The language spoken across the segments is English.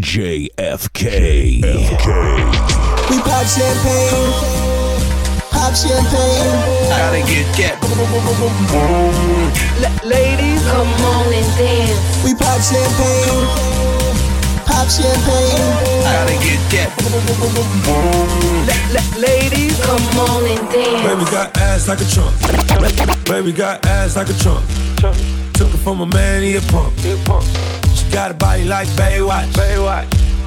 JFK. We pop champagne. Pop champagne. Gotta get that. L- ladies, come on and dance. We pop champagne. Pop champagne. Gotta get that. L- l- ladies, come on and dance. Baby got ass like a trunk. Baby got ass like a trunk. Took it from a man, he a punk. He a pump. Got a body like Baywatch. Baywatch.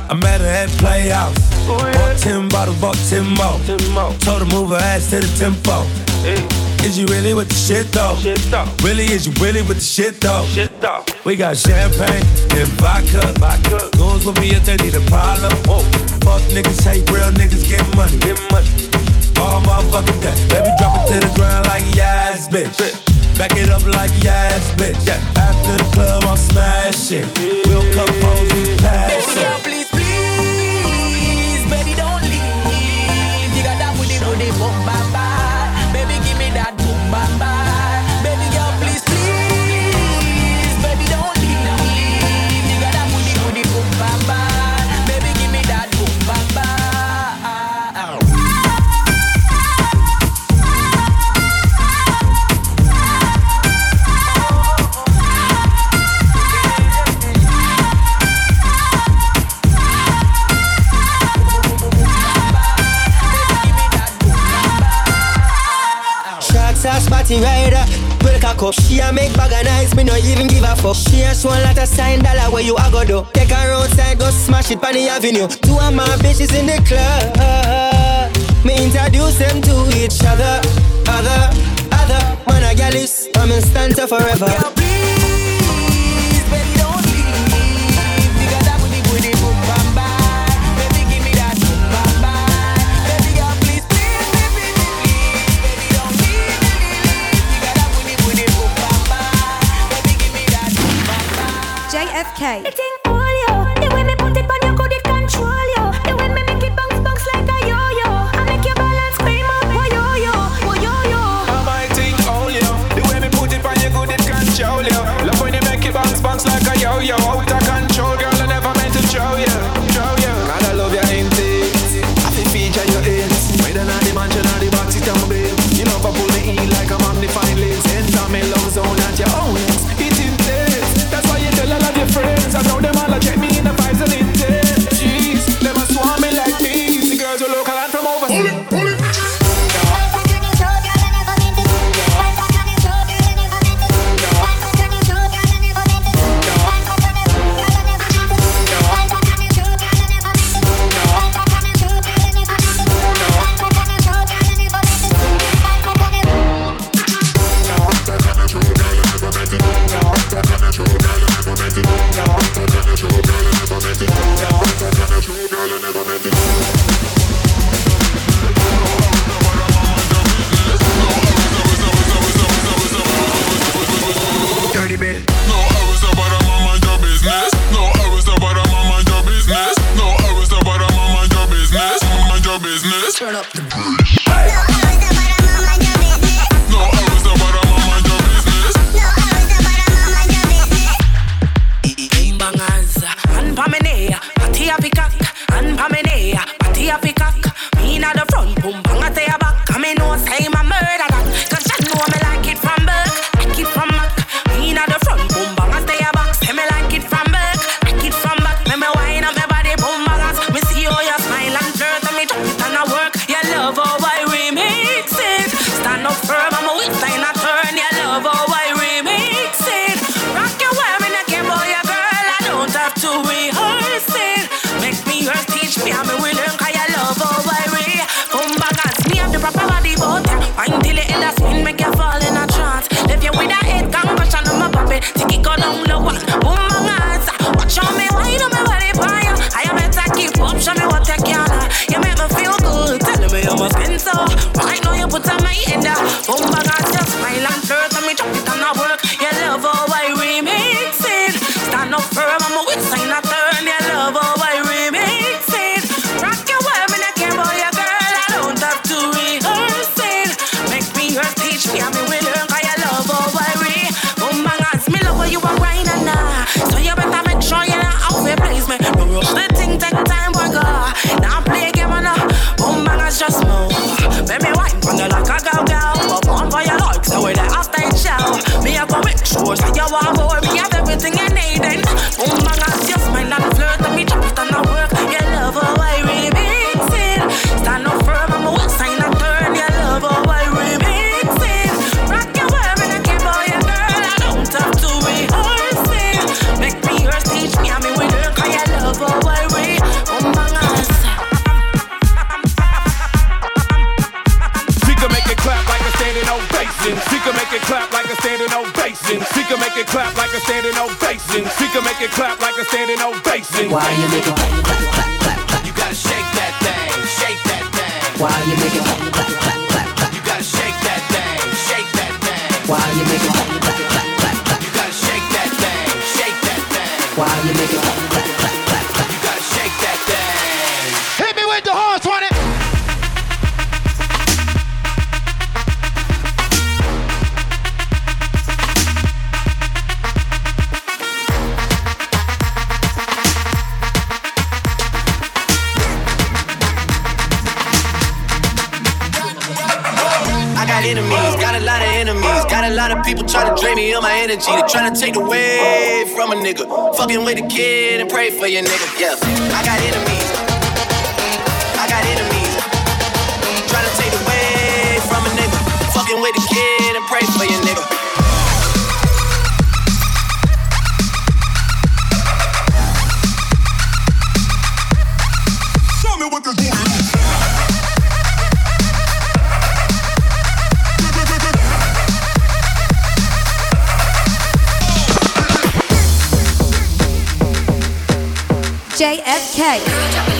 I met her at playoffs. Ooh, yeah. Bought ten bottles, bought ten more. ten more. Told her move her ass to the tempo. Hey. Is you really with the shit though? shit though? Really, is you really with the shit though? Shit though. We got champagne and vodka. vodka. Goons with me if they need a problem. Whoa. Fuck niggas, hate real niggas, get money. Get money. All motherfucking day. Baby, drop it to the ground like yes, bitch. bitch. Back it up like yes, bitch. After the club, I'm smashing. We'll come home, we pass it. party rider. Well, cock up, she a make bag of nice, me no even give a fuck. She a swan lot of sign dollar where you a go do. Take her outside, go smash it on the avenue. Two of my bitches in the club. Me introduce them to each other, other, other. Man, I got this, I'm in stanza forever. Okay. Tryna take the away from a nigga. Fucking with a kid and pray for your nigga. Yeah, I got enemies right.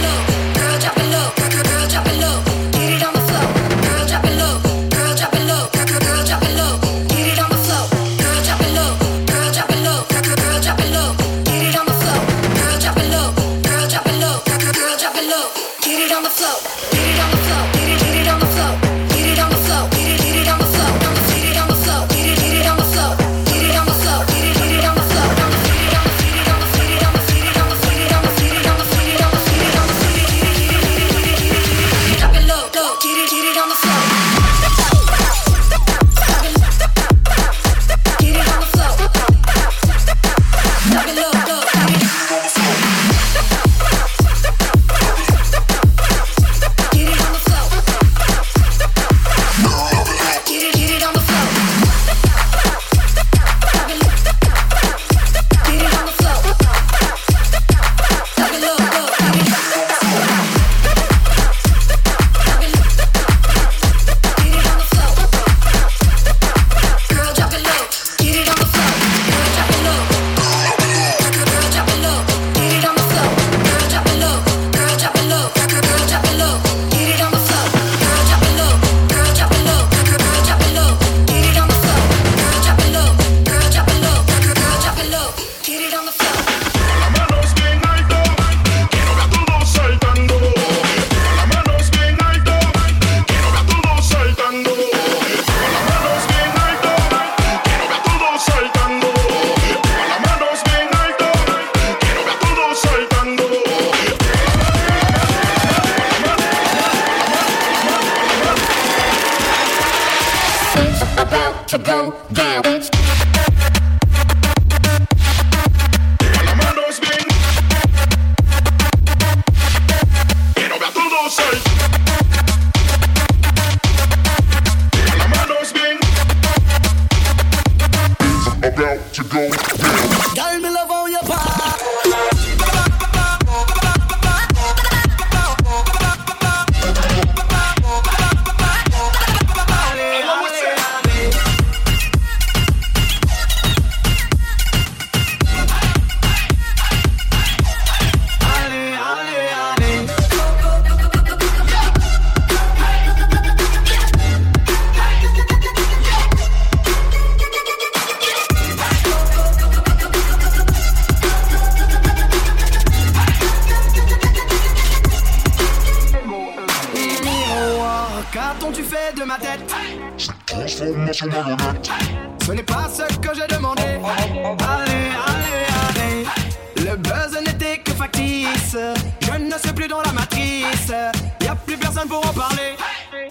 la matrice. Y a plus personne pour en parler.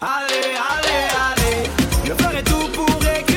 Allez, allez, allez. Je ferai tout pour écrire.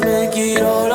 To make it all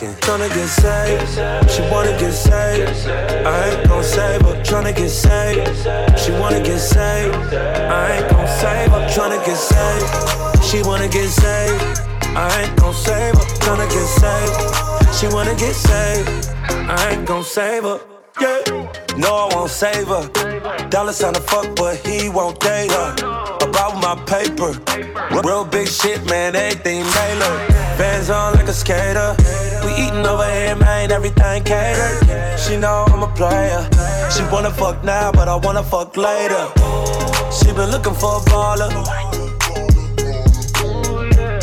jogging. Tryna get saved, she wanna get saved. I ain't gon' save her. Tryna get saved, she wanna get saved. I ain't gon' save her. Tryna get saved, she wanna get saved. I ain't gon' save her. Tryna get saved, she wanna get saved. I ain't gon' save her. Yeah. No, I won't save her. Dollar sign to fuck, but he won't date her. About my paper. Real big shit, man, everything tailored. Bands on like a skater. We eating over here, man, everything catered. She know I'm a player. She wanna fuck now, but I wanna fuck later. She been looking for a baller.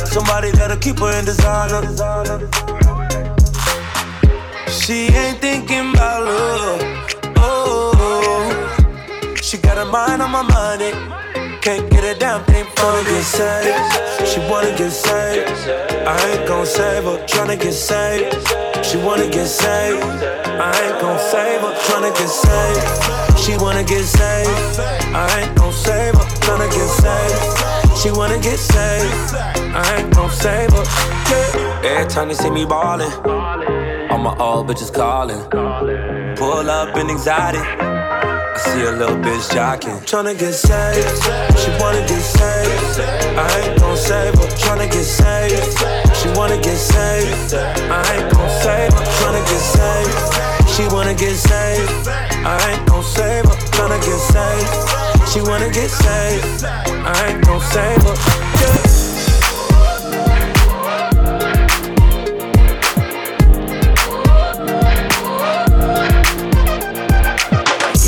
Somebody that'll keep her in designer. She ain't thinking about love. Oh, she got her mind on my money. Can't get a damn thing from Wanna get saved, she wanna get saved. I ain't gon' save her, tryna get saved. She wanna get saved, I ain't gon' save her, tryna get saved. She wanna get saved, I ain't gon' save her, tryna get saved. She wanna get saved, I ain't gon' save her. Yeah. Every time they see me ballin', all my old bitches callin'. Pull up in anxiety. See a little bitch jocking. Tryna get saved, she wanna get saved. I ain't gon' save her, tryna get saved. She wanna get saved, I ain't gon' save her, tryna get saved. She wanna get saved, I ain't gon' save her, tryna get saved. She wanna get saved, I ain't gon' save her. Yeah.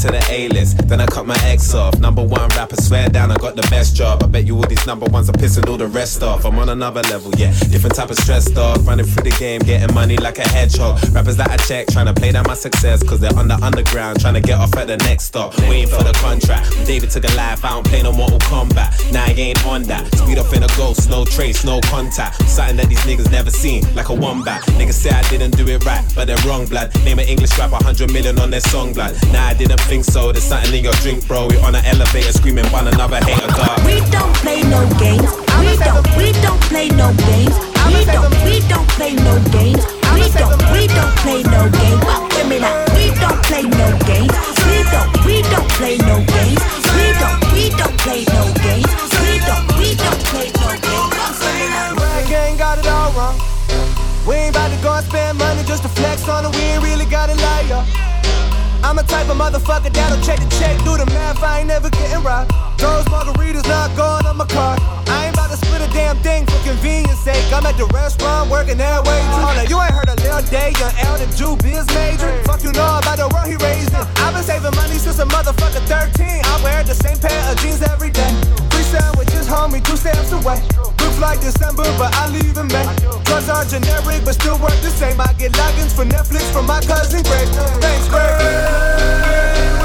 To the A list, then I cut my ex off. Number one rapper, swear down, I got the best job. I bet you all these number ones are pissing all the rest off. I'm on another level, yeah. Different type of stressed off, running through the game, getting money like a hedgehog. Rappers that I check, trying to play down my success, cause they're on the underground, trying to get off at the next stop. Waiting for the contract. David took a life, I don't play no Mortal Kombat. Now I ain't on that. Speed up in a ghost, no trace, no contact. Something that these niggas never seen, like a wombat. Niggas say I didn't do it right, but they're wrong, blood. Name an English rap, 100 million on their song, blood. Nah, I didn't think so. There's something in your drink, bro. We on an elevator screaming, one another hater, God. We don't play no games. We don't, we don't play no games. We don't, we don't play no games. We don't, we don't play no games. Give me that. We don't play no games. We don't, we don't play no games. We don't, we don't play no games. We don't, we don't play no games. Rag gang got it all wrong. We ain't about to go and spend money just to flex on it. We ain't really got a liar. I'm a type of motherfucker that'll check the check, do the math. I ain't never getting robbed. Those margaritas not going on my car. I ain't about to split a damn thing for convenience sake. I'm at the restaurant working that way too. Hold up, you ain't heard a little day, young L, the Jew biz major. Fuck you know about the world he raised in. I've been saving money since a motherfucker 13. I wear the same pair of jeans every day. Sandwiches, homie, two stamps away. Looks like December, but I leave in May. Drugs are generic, but still work the same. I get logins for Netflix from my cousin Greg. Thanks, Greg.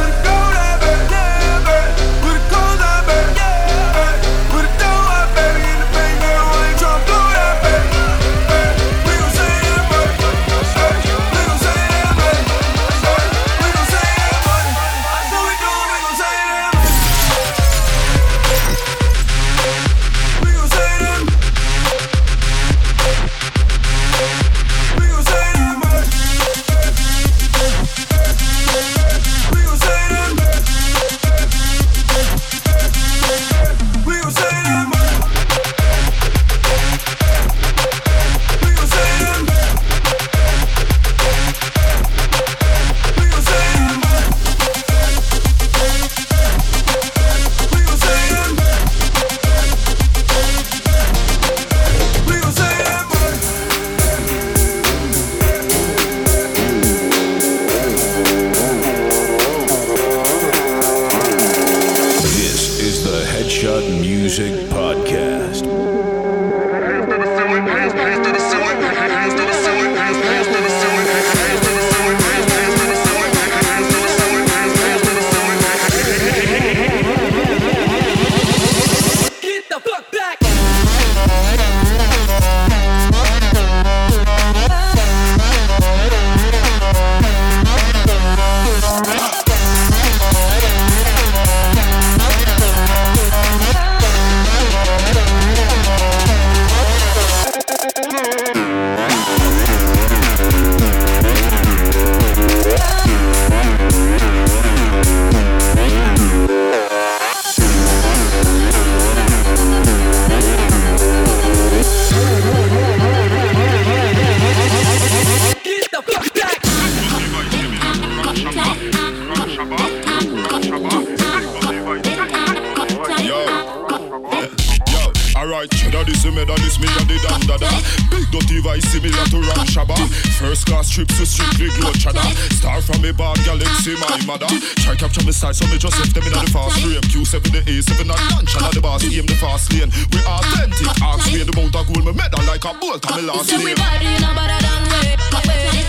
This me, that this me and the dan dada. Big dirty vice similar to Ram Shabba. First class trips to strictly glow cheddar. Star from a bad galaxy, my mother. Try capture me side, so me just left them in the fast frame. Q7 the A7 and lunch, and the boss aim the fast lane. We authentic, ask me the mount of gold, me medal like a bolt on me last Say we name. body, you know better than we. we.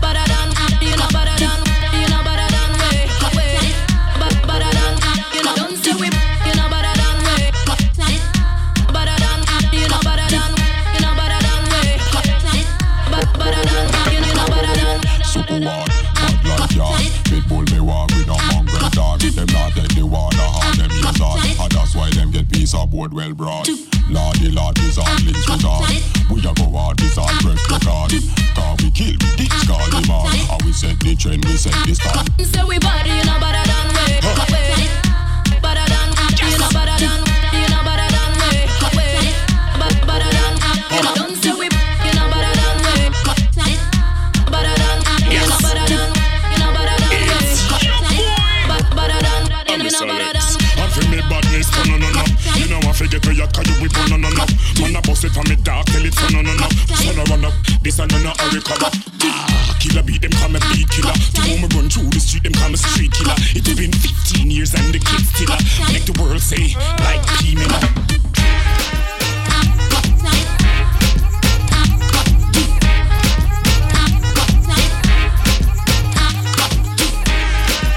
Better than, you know better get piece of board well brought. Lordy Lord is on links with on. We a go hard, this all press record. Cause we kill, we ditch, call him on. And we set the trend, we set the stand. Say we body, you know better than no no no. Son I run up, hurry. Ah, killer beat them come a beat killer. To whom run through the street, them come a street killer. It has been 15 years and the kids still make the world say like P Miller.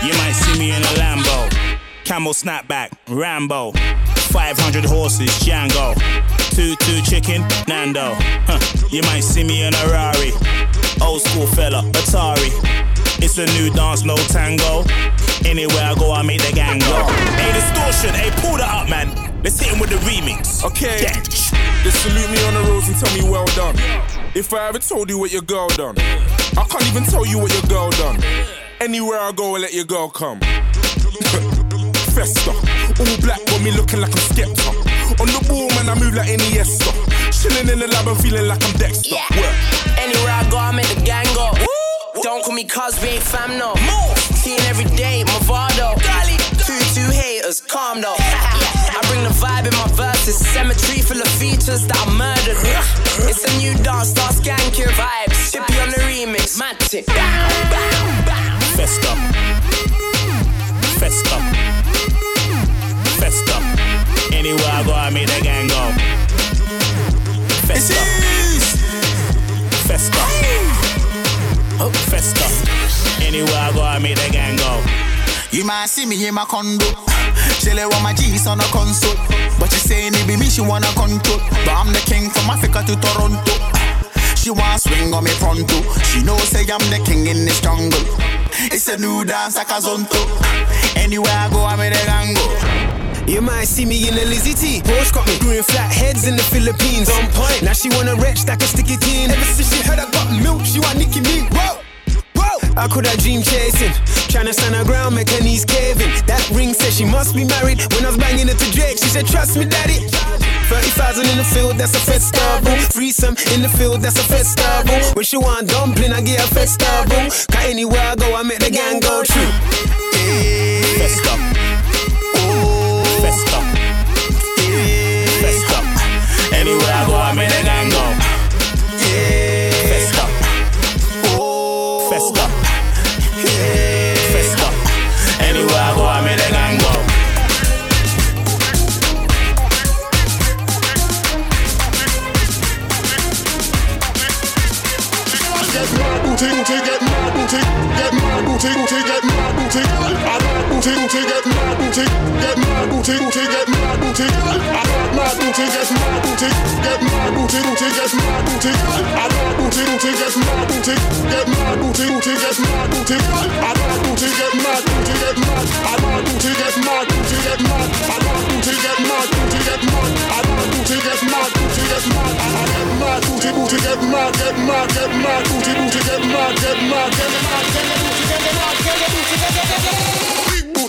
You might see me in a Lambo, camel snapback, Rambo, 500 horses, Django, two two chicken, Nando. Huh. You might see me in a Rari, old school fella, Atari. It's a new dance, no tango. Anywhere I go, I make the gang go. Hey, Diztortion, hey, pull that up, man. Let's hit him with the remix. Okay. They salute me on the roads and tell me well done. If I ever told you what your girl done, I can't even tell you what your girl done. Anywhere I go, I let your girl come. Fester, all black got me looking like I'm Skepta. On the ball, man, I move like Iniesta. Chilling in the lab, I'm feeling like I'm Dexter. Work. Anywhere I go, I make the gang go. Don't call me cuz we ain't fam no. More. Seeing every day, Movado. Two two haters, calm though. I bring the vibe in my verses. Cemetery full of features that I murdered. It's a new dance, start skank your vibes. Chippy on the remix, Matic. Fester. Fester. Fester. Anywhere I go, I make the gang go. Fester. Fester. Oh, Fester. Anywhere I go, I make the gang go. You might see me in my condo. She lay with my G's on a console. But she saying it be me, she wanna control. But I'm the king from Africa to Toronto. She wanna swing on me pronto. She know say I'm the king in this jungle. It's a new dance like a zonto. Anywhere I go, I'm in the gango. You might see me in a Lizzie T. Porsche got me doing flat heads in the Philippines. On point. Now she wanna wretch like a sticky teen. Ever since she heard I got milk, she want Nicki me. Whoa, whoa. I could have dream chasing. Tryna stand her ground, make her knees caving. That ring said she must be married. When I was banging it to Drake, she said, Trust me, daddy. 30,000 in the field, that's a festival. Threesome in the field, that's a festival. When she want dumpling, I get a festival. Cause anywhere I go, I make the gang go through. Fester. Booty, booty, get mad booty, get mad booty, booty, get mad booty, mad booty, get mad booty, get mad booty, booty, get mad booty, I mad booty, booty, get mad booty, get mad booty, booty, get mad booty, I mad booty, get mad booty, get mad, I mad booty, get mad booty, get mad, I mad booty, get mad booty, get mad, I mad booty, get mad booty, get mad, I get mad booty, booty, get mad, get mad, get mad booty, booty, get mad, get mad, get mad, get mad, get mad, get mad, get mad,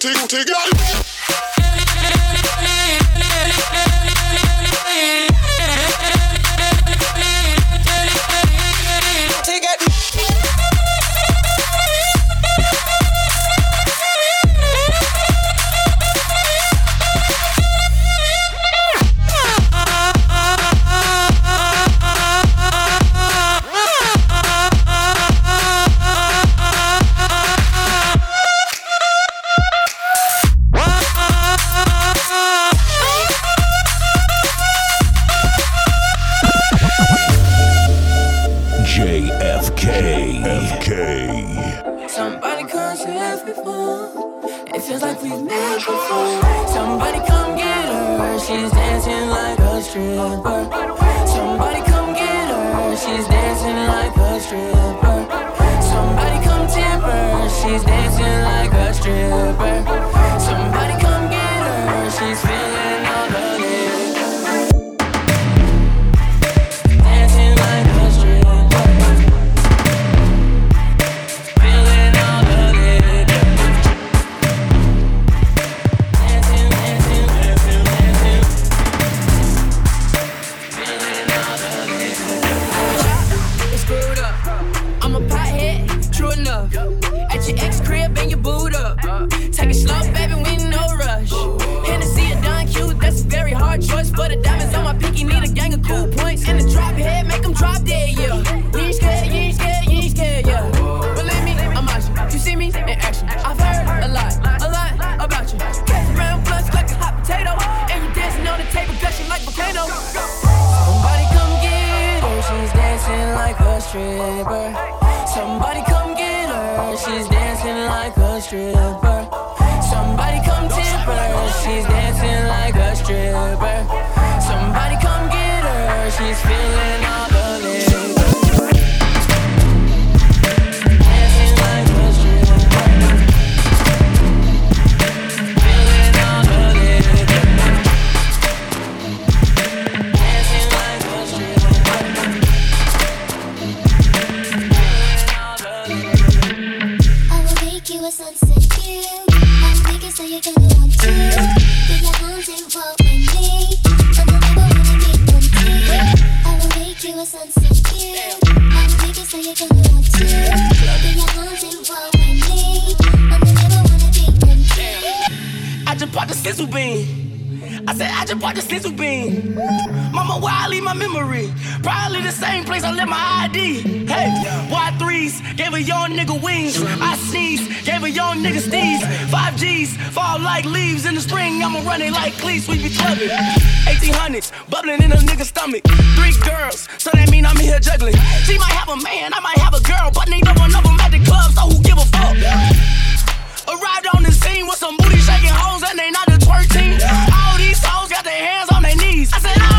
booty, get Take dancing like a stripper. Somebody come get her, she's dancing like a stripper. Somebody come tip her, she's dancing like a stripper. Somebody come get her, she's feeling. sizzle bean. I said, I just bought the sizzle bean. Mama, where I leave my memory? Probably the same place I left my ID. Hey, why threes? gave a young nigga wings. I sneeze, gave a young nigga sneeze. 5Gs, fall like leaves in the spring. I'ma run it like cleats, we be clubbing. 1800s, bubbling in a nigga's stomach. Three girls, so that mean I'm here juggling. She might have a man, I might have a girl, but neither one of them at the club, so who give a fuck? Arrived on the scene with some booty shaking hoes and they not twerking. All these hoes got their hands on their knees. I said,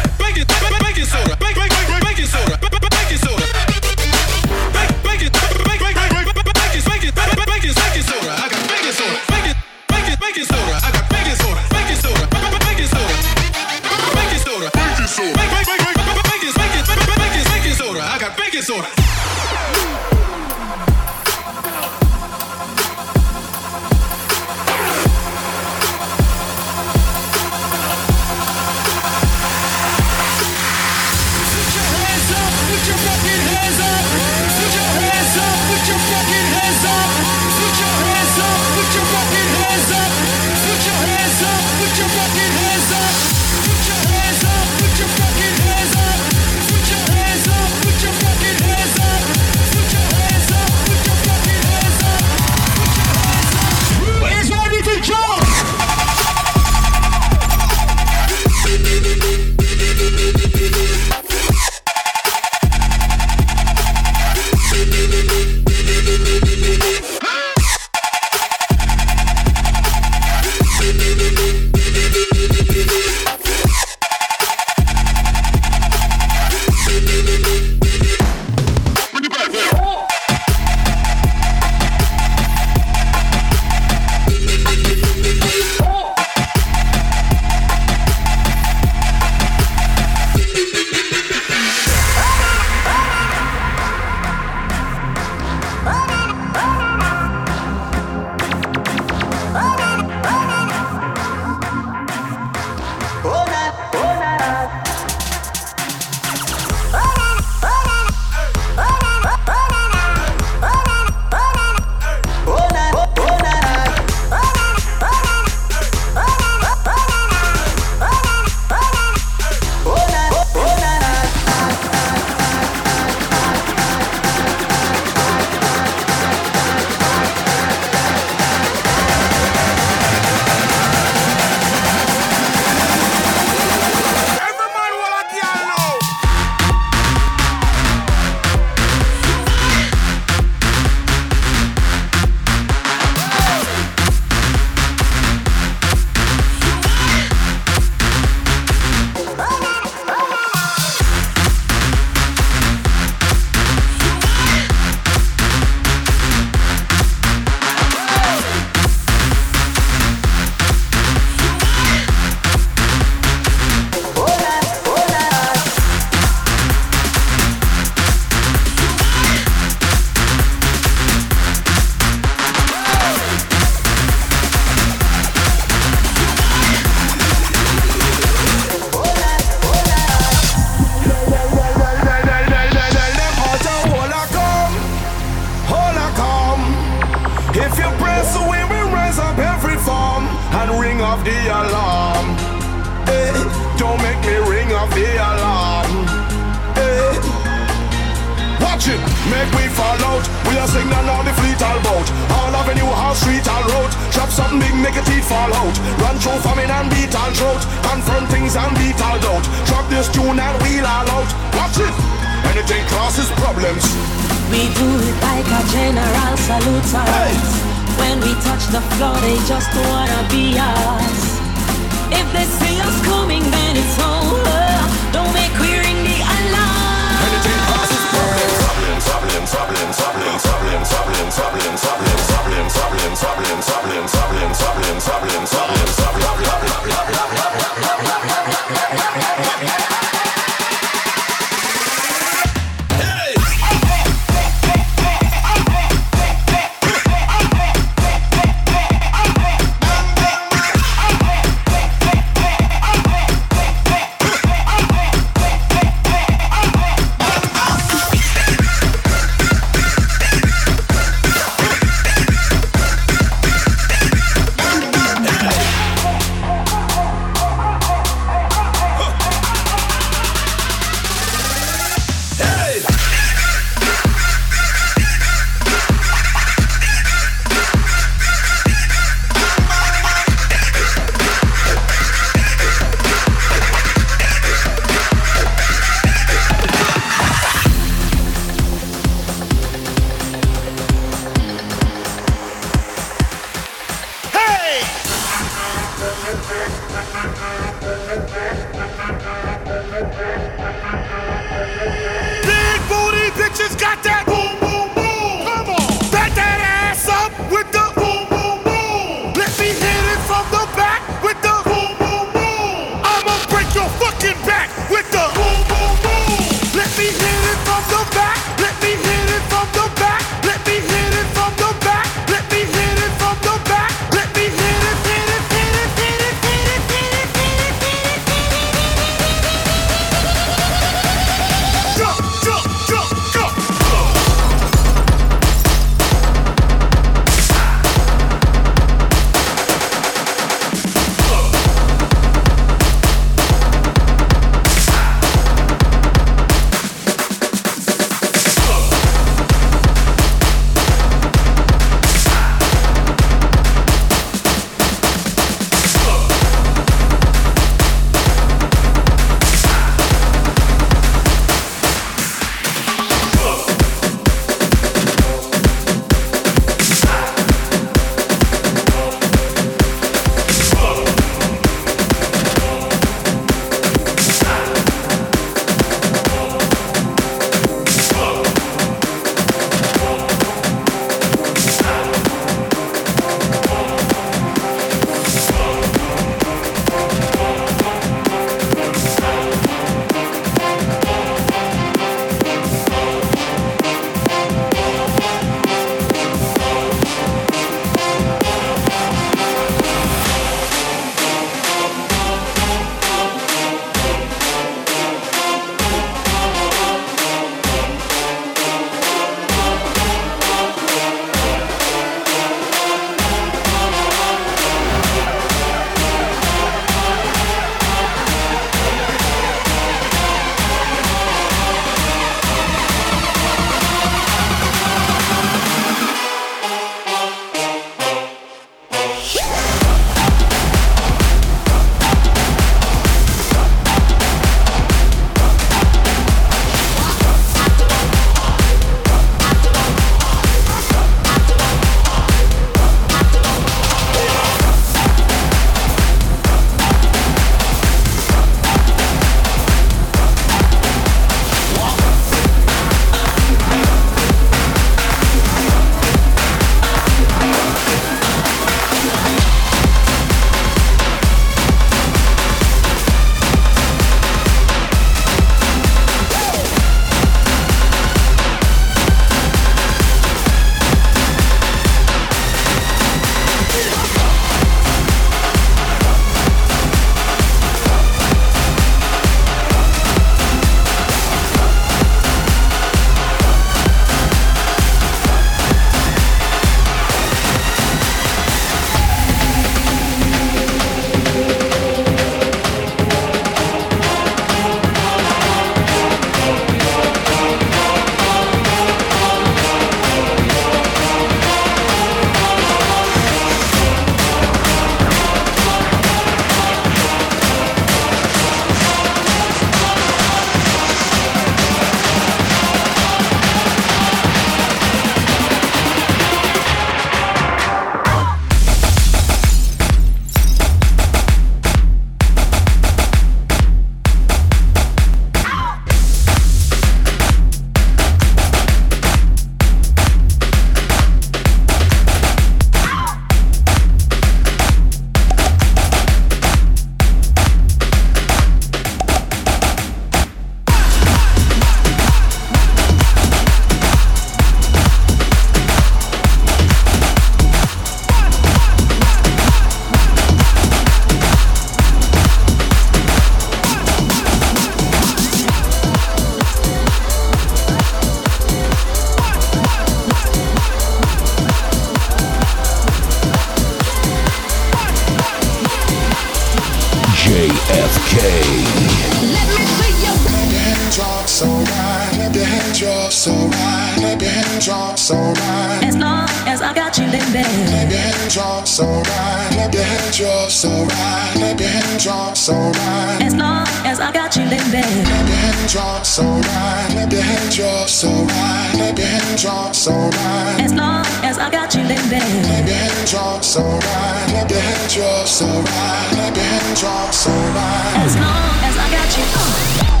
so right, let your hands drop so right, let your hands drop so right. As long as I got you bed. Let your hands drop so right, let your hands drop so right, let your hands drop so right. As long as I got you bed. Let your hands drop so right, let your hands drop so right, let your hands drop so right. As long as I got you. Uh.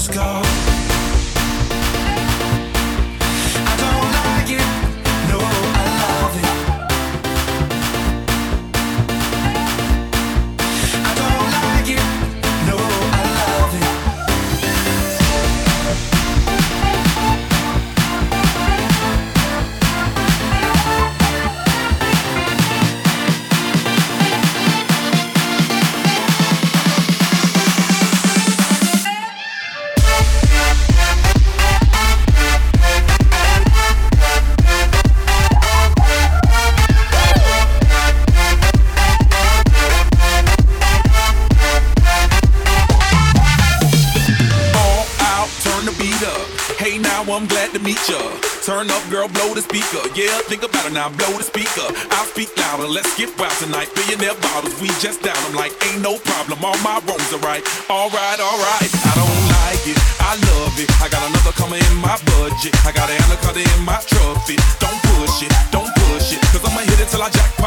Just go. It now, blow the speaker. I'll speak louder, let's get wild tonight. Billionaire bottles, we just down. I'm like, ain't no problem, all my wrongs are right. Alright, alright, I don't like it, I love it. I got another coming in my budget. I got an anaconda in my trophy. Don't push it, don't push it, cause I'ma hit it till I jackpot.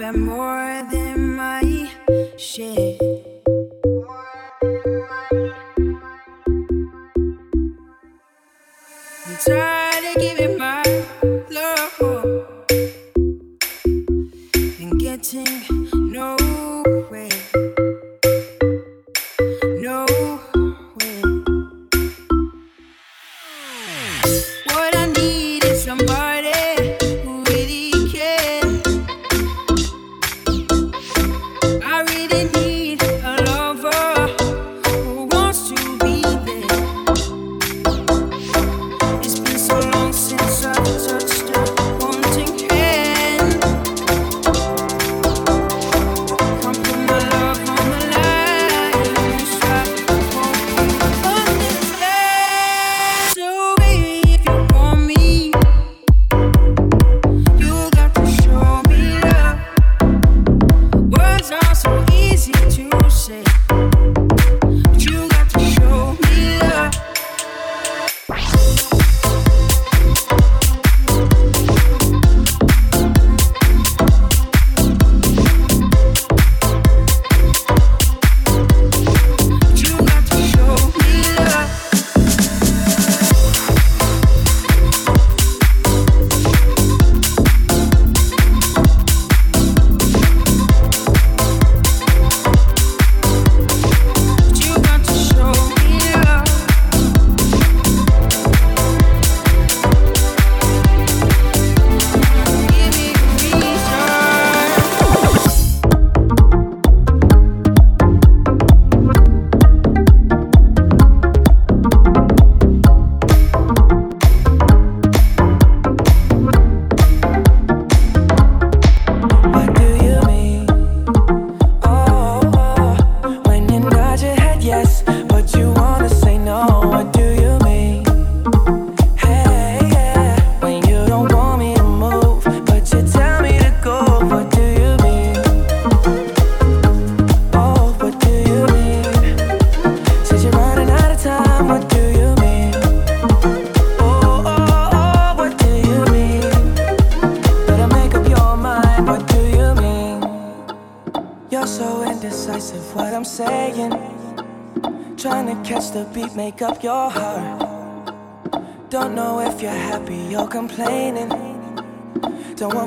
I've more than my share.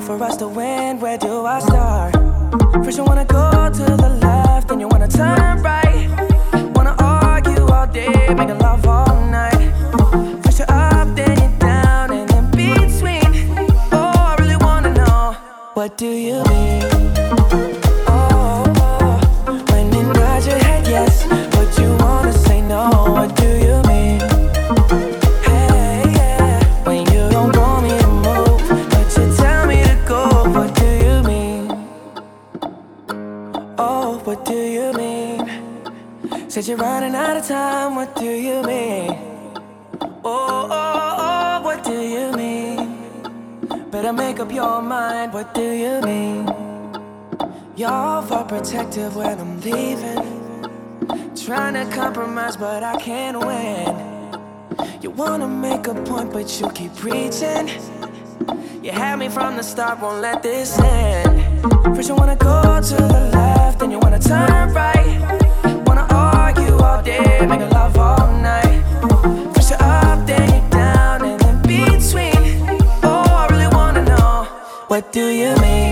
For us to win, where do I start? First, you wanna go Said you're running out of time. What do you mean? Oh, oh, oh, what do you mean? Better make up your mind, what do you mean? You're protective when I'm leaving. Trying to compromise, but I can't win. You wanna make a point, but you keep preaching. You had me from the start, won't let this end. First, you wanna go to the left, then you wanna turn right. Love all night. First, you're up, then you're down, and between. Oh, I really wanna know what do you mean?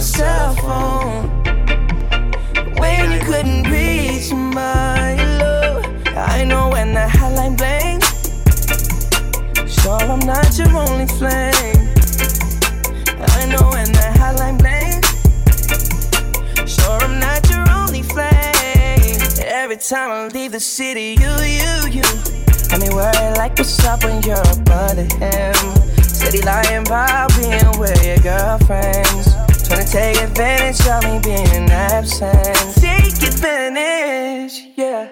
Cell phone. When you couldn't reach my love. I know when the hotline blanks. Sure, I'm not your only flame. I know when the hotline blanks. Sure, I'm not your only flame. Every time I leave the city, you, you, you. I mean, worry like what's up when you're up under him. Steady lying about being with your girlfriends. Trying to take advantage of me being absent. Take advantage, yeah.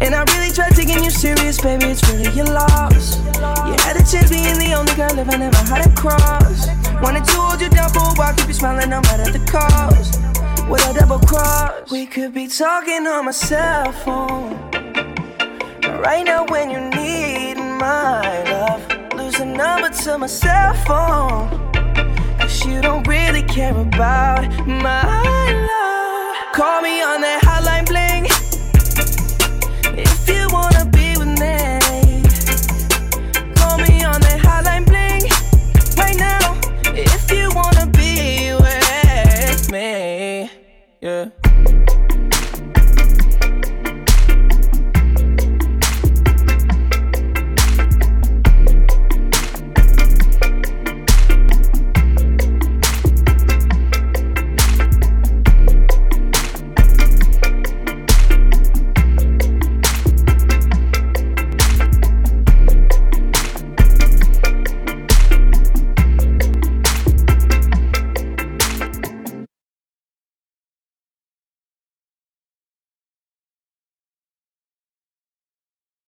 And I really tried taking you serious, baby. It's really your loss. You had a chance being the only girl if I never had a cross. Wanted to hold you down for a while, keep you smiling no matter the cost. With a double cross, we could be talking on my cell phone. Right now, when you need my love, lose the number to my cell phone. You don't really care about my love. Call me on that